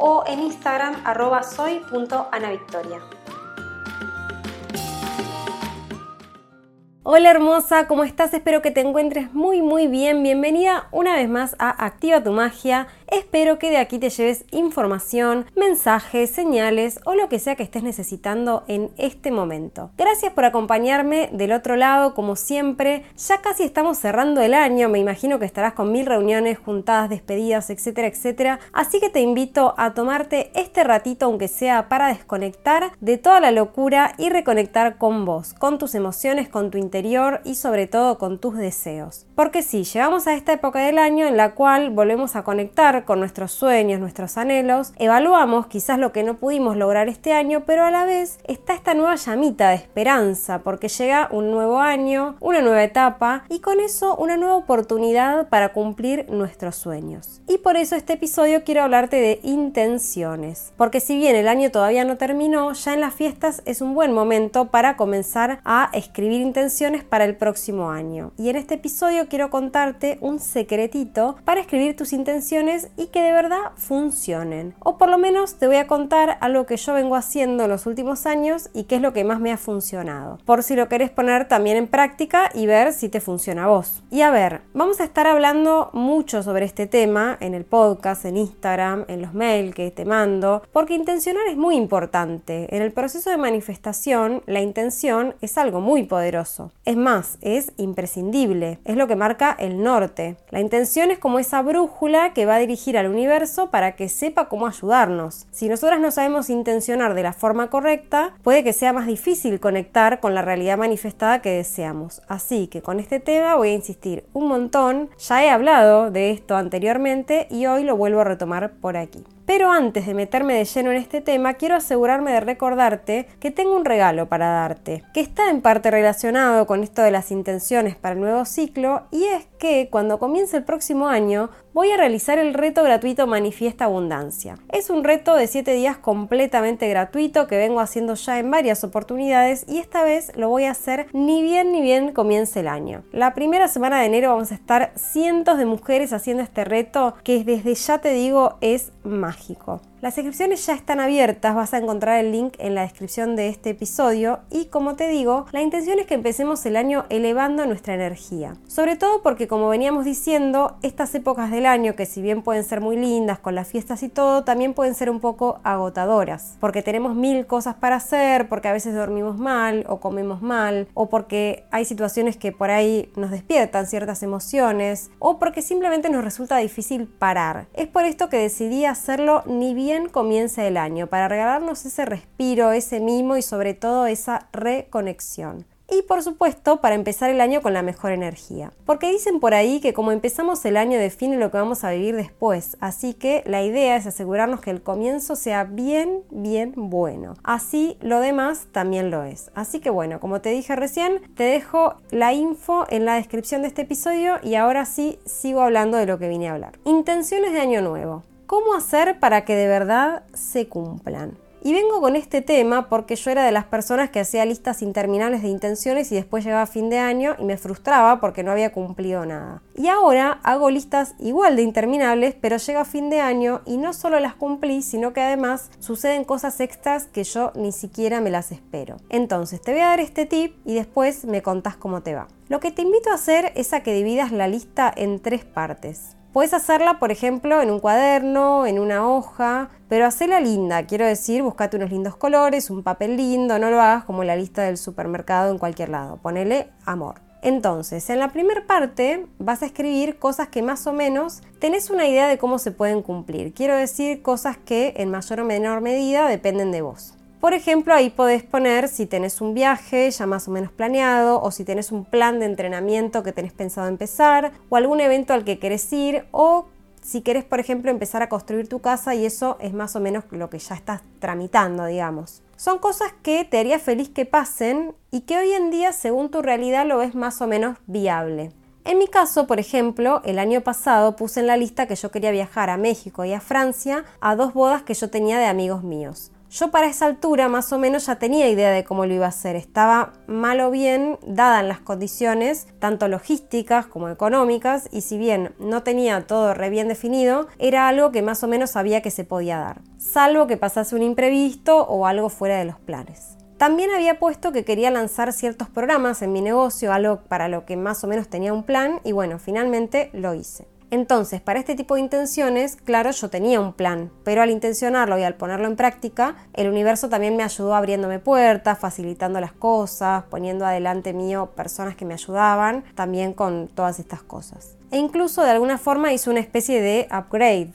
o en Instagram arroba soy.anavictoria. Hola hermosa, ¿cómo estás? Espero que te encuentres muy muy bien. Bienvenida una vez más a Activa tu Magia Espero que de aquí te lleves información, mensajes, señales o lo que sea que estés necesitando en este momento. Gracias por acompañarme del otro lado, como siempre. Ya casi estamos cerrando el año, me imagino que estarás con mil reuniones, juntadas, despedidas, etcétera, etcétera. Así que te invito a tomarte este ratito, aunque sea para desconectar de toda la locura y reconectar con vos, con tus emociones, con tu interior y sobre todo con tus deseos. Porque sí, llegamos a esta época del año en la cual volvemos a conectar con nuestros sueños, nuestros anhelos, evaluamos quizás lo que no pudimos lograr este año, pero a la vez está esta nueva llamita de esperanza, porque llega un nuevo año, una nueva etapa y con eso una nueva oportunidad para cumplir nuestros sueños. Y por eso este episodio quiero hablarte de intenciones, porque si bien el año todavía no terminó, ya en las fiestas es un buen momento para comenzar a escribir intenciones para el próximo año. Y en este episodio quiero contarte un secretito para escribir tus intenciones y que de verdad funcionen. O por lo menos te voy a contar algo que yo vengo haciendo en los últimos años y qué es lo que más me ha funcionado. Por si lo querés poner también en práctica y ver si te funciona a vos. Y a ver, vamos a estar hablando mucho sobre este tema en el podcast, en Instagram, en los mails que te mando, porque intencionar es muy importante. En el proceso de manifestación, la intención es algo muy poderoso. Es más, es imprescindible. Es lo que marca el norte. La intención es como esa brújula que va a dirigir al universo para que sepa cómo ayudarnos. Si nosotras no sabemos intencionar de la forma correcta, puede que sea más difícil conectar con la realidad manifestada que deseamos. Así que con este tema voy a insistir un montón. Ya he hablado de esto anteriormente y hoy lo vuelvo a retomar por aquí. Pero antes de meterme de lleno en este tema, quiero asegurarme de recordarte que tengo un regalo para darte, que está en parte relacionado con esto de las intenciones para el nuevo ciclo, y es que cuando comience el próximo año voy a realizar el reto gratuito Manifiesta Abundancia. Es un reto de 7 días completamente gratuito que vengo haciendo ya en varias oportunidades y esta vez lo voy a hacer ni bien ni bien comience el año. La primera semana de enero vamos a estar cientos de mujeres haciendo este reto que desde ya te digo es mágico. mágico. Las inscripciones ya están abiertas, vas a encontrar el link en la descripción de este episodio y como te digo, la intención es que empecemos el año elevando nuestra energía. Sobre todo porque como veníamos diciendo, estas épocas del año que si bien pueden ser muy lindas con las fiestas y todo, también pueden ser un poco agotadoras, porque tenemos mil cosas para hacer, porque a veces dormimos mal o comemos mal, o porque hay situaciones que por ahí nos despiertan ciertas emociones, o porque simplemente nos resulta difícil parar. Es por esto que decidí hacerlo ni bien comienza el año, para regalarnos ese respiro, ese mimo y sobre todo esa reconexión. Y por supuesto, para empezar el año con la mejor energía. Porque dicen por ahí que como empezamos el año define lo que vamos a vivir después. Así que la idea es asegurarnos que el comienzo sea bien, bien bueno. Así lo demás también lo es. Así que bueno, como te dije recién, te dejo la info en la descripción de este episodio y ahora sí sigo hablando de lo que vine a hablar. Intenciones de año nuevo. ¿Cómo hacer para que de verdad se cumplan? Y vengo con este tema porque yo era de las personas que hacía listas interminables de intenciones y después llegaba fin de año y me frustraba porque no había cumplido nada. Y ahora hago listas igual de interminables, pero llega fin de año y no solo las cumplí, sino que además suceden cosas extras que yo ni siquiera me las espero. Entonces te voy a dar este tip y después me contás cómo te va. Lo que te invito a hacer es a que dividas la lista en tres partes. Puedes hacerla, por ejemplo, en un cuaderno, en una hoja, pero hacela linda, quiero decir, buscate unos lindos colores, un papel lindo, no lo hagas como la lista del supermercado en cualquier lado, ponele amor. Entonces, en la primera parte vas a escribir cosas que más o menos tenés una idea de cómo se pueden cumplir. Quiero decir cosas que en mayor o menor medida dependen de vos. Por ejemplo, ahí podés poner si tenés un viaje ya más o menos planeado o si tenés un plan de entrenamiento que tenés pensado empezar o algún evento al que querés ir o si querés, por ejemplo, empezar a construir tu casa y eso es más o menos lo que ya estás tramitando, digamos. Son cosas que te haría feliz que pasen y que hoy en día, según tu realidad, lo ves más o menos viable. En mi caso, por ejemplo, el año pasado puse en la lista que yo quería viajar a México y a Francia a dos bodas que yo tenía de amigos míos. Yo para esa altura más o menos ya tenía idea de cómo lo iba a hacer. Estaba mal o bien dadas las condiciones, tanto logísticas como económicas, y si bien no tenía todo re bien definido, era algo que más o menos sabía que se podía dar, salvo que pasase un imprevisto o algo fuera de los planes. También había puesto que quería lanzar ciertos programas en mi negocio, algo para lo que más o menos tenía un plan, y bueno, finalmente lo hice. Entonces, para este tipo de intenciones, claro, yo tenía un plan, pero al intencionarlo y al ponerlo en práctica, el universo también me ayudó abriéndome puertas, facilitando las cosas, poniendo adelante mío personas que me ayudaban, también con todas estas cosas. E incluso de alguna forma hizo una especie de upgrade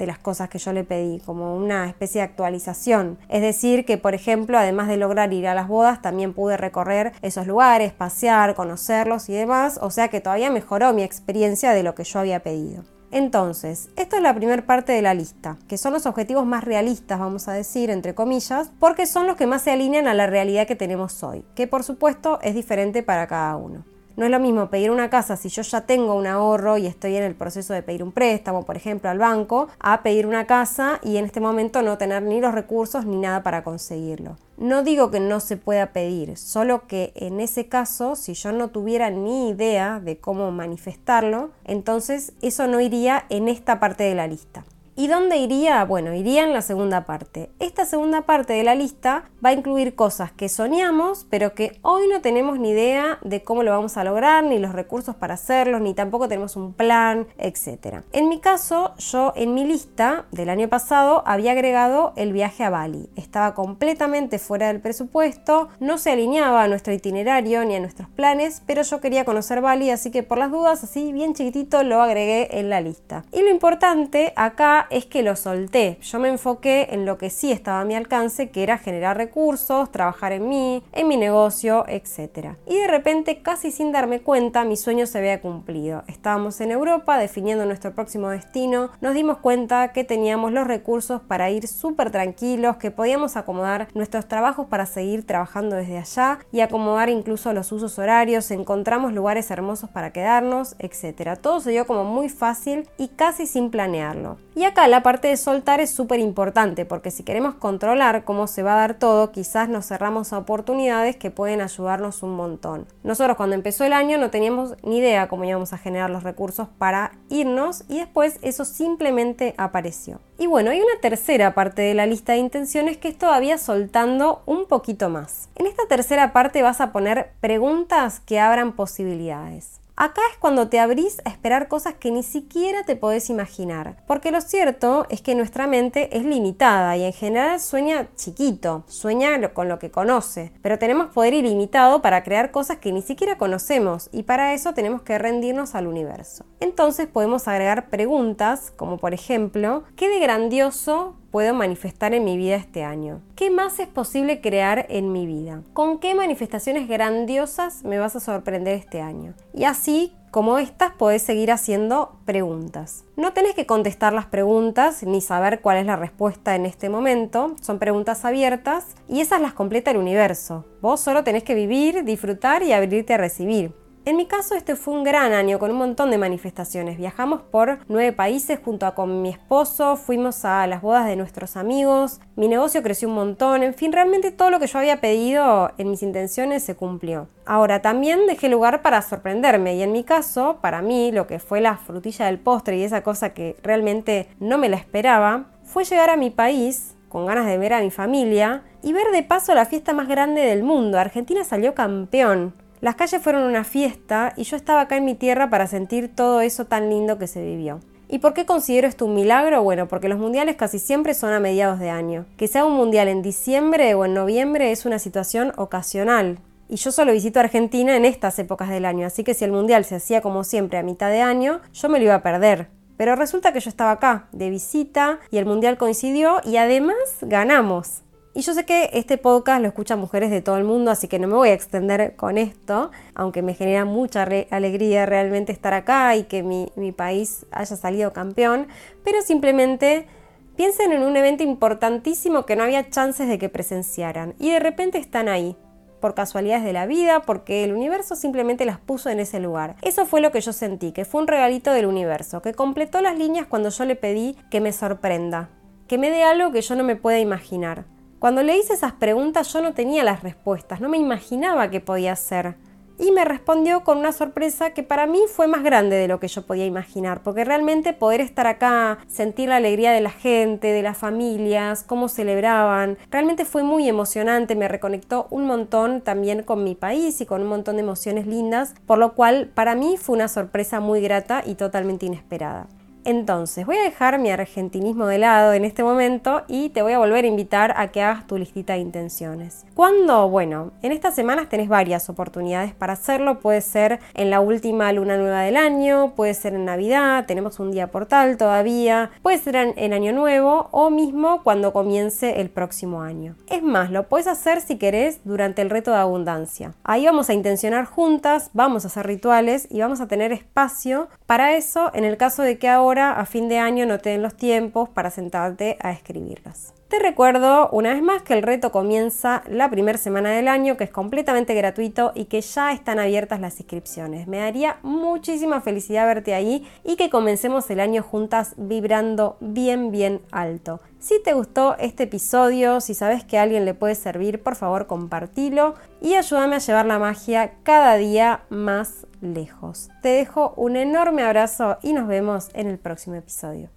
de las cosas que yo le pedí, como una especie de actualización. Es decir, que por ejemplo, además de lograr ir a las bodas, también pude recorrer esos lugares, pasear, conocerlos y demás, o sea que todavía mejoró mi experiencia de lo que yo había pedido. Entonces, esto es la primera parte de la lista, que son los objetivos más realistas, vamos a decir, entre comillas, porque son los que más se alinean a la realidad que tenemos hoy, que por supuesto es diferente para cada uno. No es lo mismo pedir una casa si yo ya tengo un ahorro y estoy en el proceso de pedir un préstamo, por ejemplo, al banco, a pedir una casa y en este momento no tener ni los recursos ni nada para conseguirlo. No digo que no se pueda pedir, solo que en ese caso, si yo no tuviera ni idea de cómo manifestarlo, entonces eso no iría en esta parte de la lista. ¿Y dónde iría? Bueno, iría en la segunda parte. Esta segunda parte de la lista va a incluir cosas que soñamos, pero que hoy no tenemos ni idea de cómo lo vamos a lograr, ni los recursos para hacerlo, ni tampoco tenemos un plan, etc. En mi caso, yo en mi lista del año pasado había agregado el viaje a Bali. Estaba completamente fuera del presupuesto, no se alineaba a nuestro itinerario ni a nuestros planes, pero yo quería conocer Bali, así que por las dudas, así bien chiquitito, lo agregué en la lista. Y lo importante acá es que lo solté. Yo me enfoqué en lo que sí estaba a mi alcance, que era generar recursos, trabajar en mí, en mi negocio, etc. Y de repente, casi sin darme cuenta, mi sueño se había cumplido. Estábamos en Europa definiendo nuestro próximo destino, nos dimos cuenta que teníamos los recursos para ir súper tranquilos, que podíamos acomodar nuestros trabajos para seguir trabajando desde allá y acomodar incluso los usos horarios, encontramos lugares hermosos para quedarnos, etc. Todo se dio como muy fácil y casi sin planearlo. Y acá la parte de soltar es súper importante porque si queremos controlar cómo se va a dar todo, quizás nos cerramos a oportunidades que pueden ayudarnos un montón. Nosotros cuando empezó el año no teníamos ni idea cómo íbamos a generar los recursos para irnos y después eso simplemente apareció. Y bueno, hay una tercera parte de la lista de intenciones que es todavía soltando un poquito más. En esta tercera parte vas a poner preguntas que abran posibilidades. Acá es cuando te abrís a esperar cosas que ni siquiera te podés imaginar, porque lo cierto es que nuestra mente es limitada y en general sueña chiquito, sueña con lo que conoce, pero tenemos poder ilimitado para crear cosas que ni siquiera conocemos y para eso tenemos que rendirnos al universo. Entonces podemos agregar preguntas como por ejemplo, ¿qué de grandioso puedo manifestar en mi vida este año? ¿Qué más es posible crear en mi vida? ¿Con qué manifestaciones grandiosas me vas a sorprender este año? Y así como estas podés seguir haciendo preguntas. No tenés que contestar las preguntas ni saber cuál es la respuesta en este momento, son preguntas abiertas y esas las completa el universo. Vos solo tenés que vivir, disfrutar y abrirte a recibir. En mi caso este fue un gran año con un montón de manifestaciones. Viajamos por nueve países junto a con mi esposo, fuimos a las bodas de nuestros amigos, mi negocio creció un montón, en fin, realmente todo lo que yo había pedido en mis intenciones se cumplió. Ahora, también dejé lugar para sorprenderme y en mi caso, para mí, lo que fue la frutilla del postre y esa cosa que realmente no me la esperaba, fue llegar a mi país con ganas de ver a mi familia y ver de paso la fiesta más grande del mundo. Argentina salió campeón. Las calles fueron una fiesta y yo estaba acá en mi tierra para sentir todo eso tan lindo que se vivió. ¿Y por qué considero esto un milagro? Bueno, porque los mundiales casi siempre son a mediados de año. Que sea un mundial en diciembre o en noviembre es una situación ocasional. Y yo solo visito Argentina en estas épocas del año, así que si el mundial se hacía como siempre a mitad de año, yo me lo iba a perder. Pero resulta que yo estaba acá, de visita, y el mundial coincidió y además ganamos. Y yo sé que este podcast lo escuchan mujeres de todo el mundo, así que no me voy a extender con esto, aunque me genera mucha alegría realmente estar acá y que mi, mi país haya salido campeón, pero simplemente piensen en un evento importantísimo que no había chances de que presenciaran y de repente están ahí, por casualidades de la vida, porque el universo simplemente las puso en ese lugar. Eso fue lo que yo sentí, que fue un regalito del universo, que completó las líneas cuando yo le pedí que me sorprenda, que me dé algo que yo no me pueda imaginar. Cuando le hice esas preguntas yo no tenía las respuestas, no me imaginaba qué podía ser y me respondió con una sorpresa que para mí fue más grande de lo que yo podía imaginar, porque realmente poder estar acá, sentir la alegría de la gente, de las familias, cómo celebraban, realmente fue muy emocionante, me reconectó un montón también con mi país y con un montón de emociones lindas, por lo cual para mí fue una sorpresa muy grata y totalmente inesperada. Entonces, voy a dejar mi argentinismo de lado en este momento y te voy a volver a invitar a que hagas tu listita de intenciones. ¿Cuándo? Bueno, en estas semanas tenés varias oportunidades para hacerlo. Puede ser en la última luna nueva del año, puede ser en Navidad, tenemos un día portal todavía, puede ser en, Año Nuevo o mismo cuando comience el próximo año. Es más, lo puedes hacer si querés durante el reto de abundancia. Ahí vamos a intencionar juntas, vamos a hacer rituales y vamos a tener espacio para eso en el caso de que ahora a fin de año no te den los tiempos para sentarte a escribirlas. Te recuerdo una vez más que el reto comienza la primera semana del año, que es completamente gratuito y que ya están abiertas las inscripciones. Me daría muchísima felicidad verte ahí y que comencemos el año juntas vibrando bien, bien alto. Si te gustó este episodio, si sabes que a alguien le puede servir, por favor compartilo y ayúdame a llevar la magia cada día más lejos. Te dejo un enorme abrazo y nos vemos en el próximo episodio.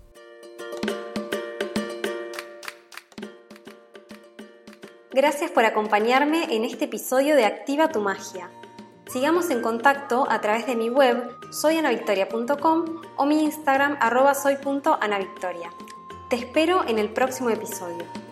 Gracias por acompañarme en este episodio de Activa tu Magia. Sigamos en contacto a través de mi web soyanavictoria.com o mi Instagram arroba soy.anavictoria. Te espero en el próximo episodio.